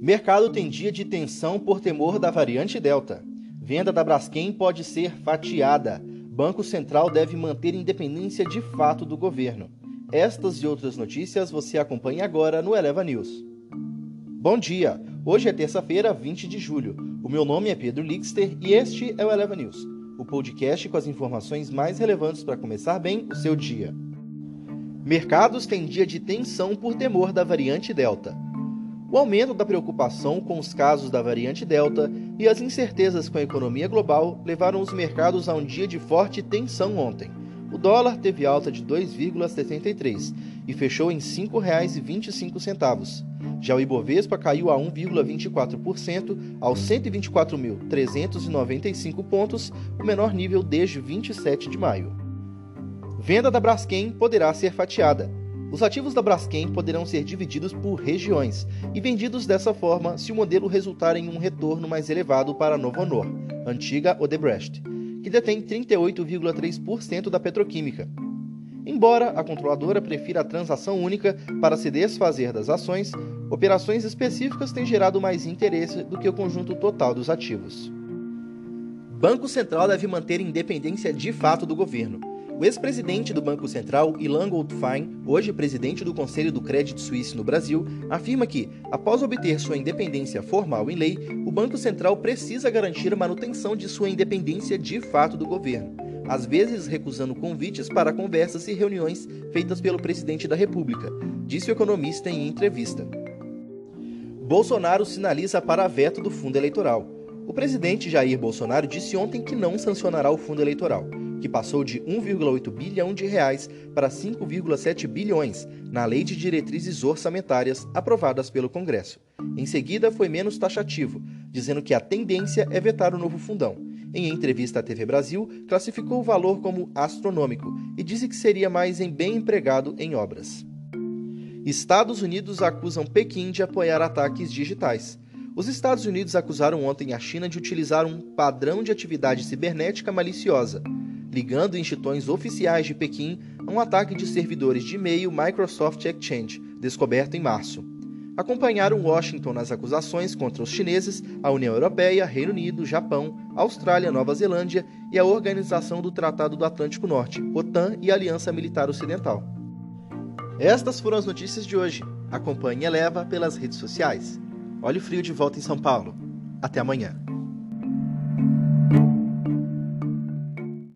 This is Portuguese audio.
Mercado tem dia de tensão por temor da variante Delta. Venda da Braskem pode ser fatiada. Banco Central deve manter independência de fato do governo. Estas e outras notícias você acompanha agora no Eleva News. Bom dia! Hoje é terça-feira, 20 de julho. O meu nome é Pedro Lixter e este é o Eleva News, o podcast com as informações mais relevantes para começar bem o seu dia. Mercados têm dia de tensão por temor da variante Delta. O aumento da preocupação com os casos da variante Delta e as incertezas com a economia global levaram os mercados a um dia de forte tensão ontem. O dólar teve alta de 2,73 e fechou em R$ 5,25. Já o Ibovespa caiu a 1,24% aos 124.395 pontos, o menor nível desde 27 de maio. Venda da Braskem poderá ser fatiada. Os ativos da Braskem poderão ser divididos por regiões e vendidos dessa forma se o modelo resultar em um retorno mais elevado para a Novo Honor, antiga Odebrecht, que detém 38,3% da petroquímica. Embora a controladora prefira a transação única para se desfazer das ações, operações específicas têm gerado mais interesse do que o conjunto total dos ativos. Banco Central deve manter independência de fato do governo. O ex-presidente do Banco Central, Ilan Goldfein, hoje presidente do Conselho do Crédito Suíço no Brasil, afirma que, após obter sua independência formal em lei, o Banco Central precisa garantir a manutenção de sua independência de fato do governo, às vezes recusando convites para conversas e reuniões feitas pelo presidente da República, disse o economista em entrevista. Bolsonaro sinaliza para veto do fundo eleitoral. O presidente Jair Bolsonaro disse ontem que não sancionará o fundo eleitoral que passou de 1,8 bilhão de reais para 5,7 bilhões na Lei de Diretrizes Orçamentárias aprovadas pelo Congresso. Em seguida, foi menos taxativo, dizendo que a tendência é vetar o novo fundão. Em entrevista à TV Brasil, classificou o valor como astronômico e disse que seria mais em bem empregado em obras. Estados Unidos acusam Pequim de apoiar ataques digitais. Os Estados Unidos acusaram ontem a China de utilizar um padrão de atividade cibernética maliciosa ligando instituições oficiais de Pequim a um ataque de servidores de e-mail Microsoft Exchange, descoberto em março. Acompanharam Washington nas acusações contra os chineses, a União Europeia, Reino Unido, Japão, Austrália, Nova Zelândia e a Organização do Tratado do Atlântico Norte, OTAN e a Aliança Militar Ocidental. Estas foram as notícias de hoje. Acompanhe e leva pelas redes sociais. Olhe o frio de volta em São Paulo. Até amanhã.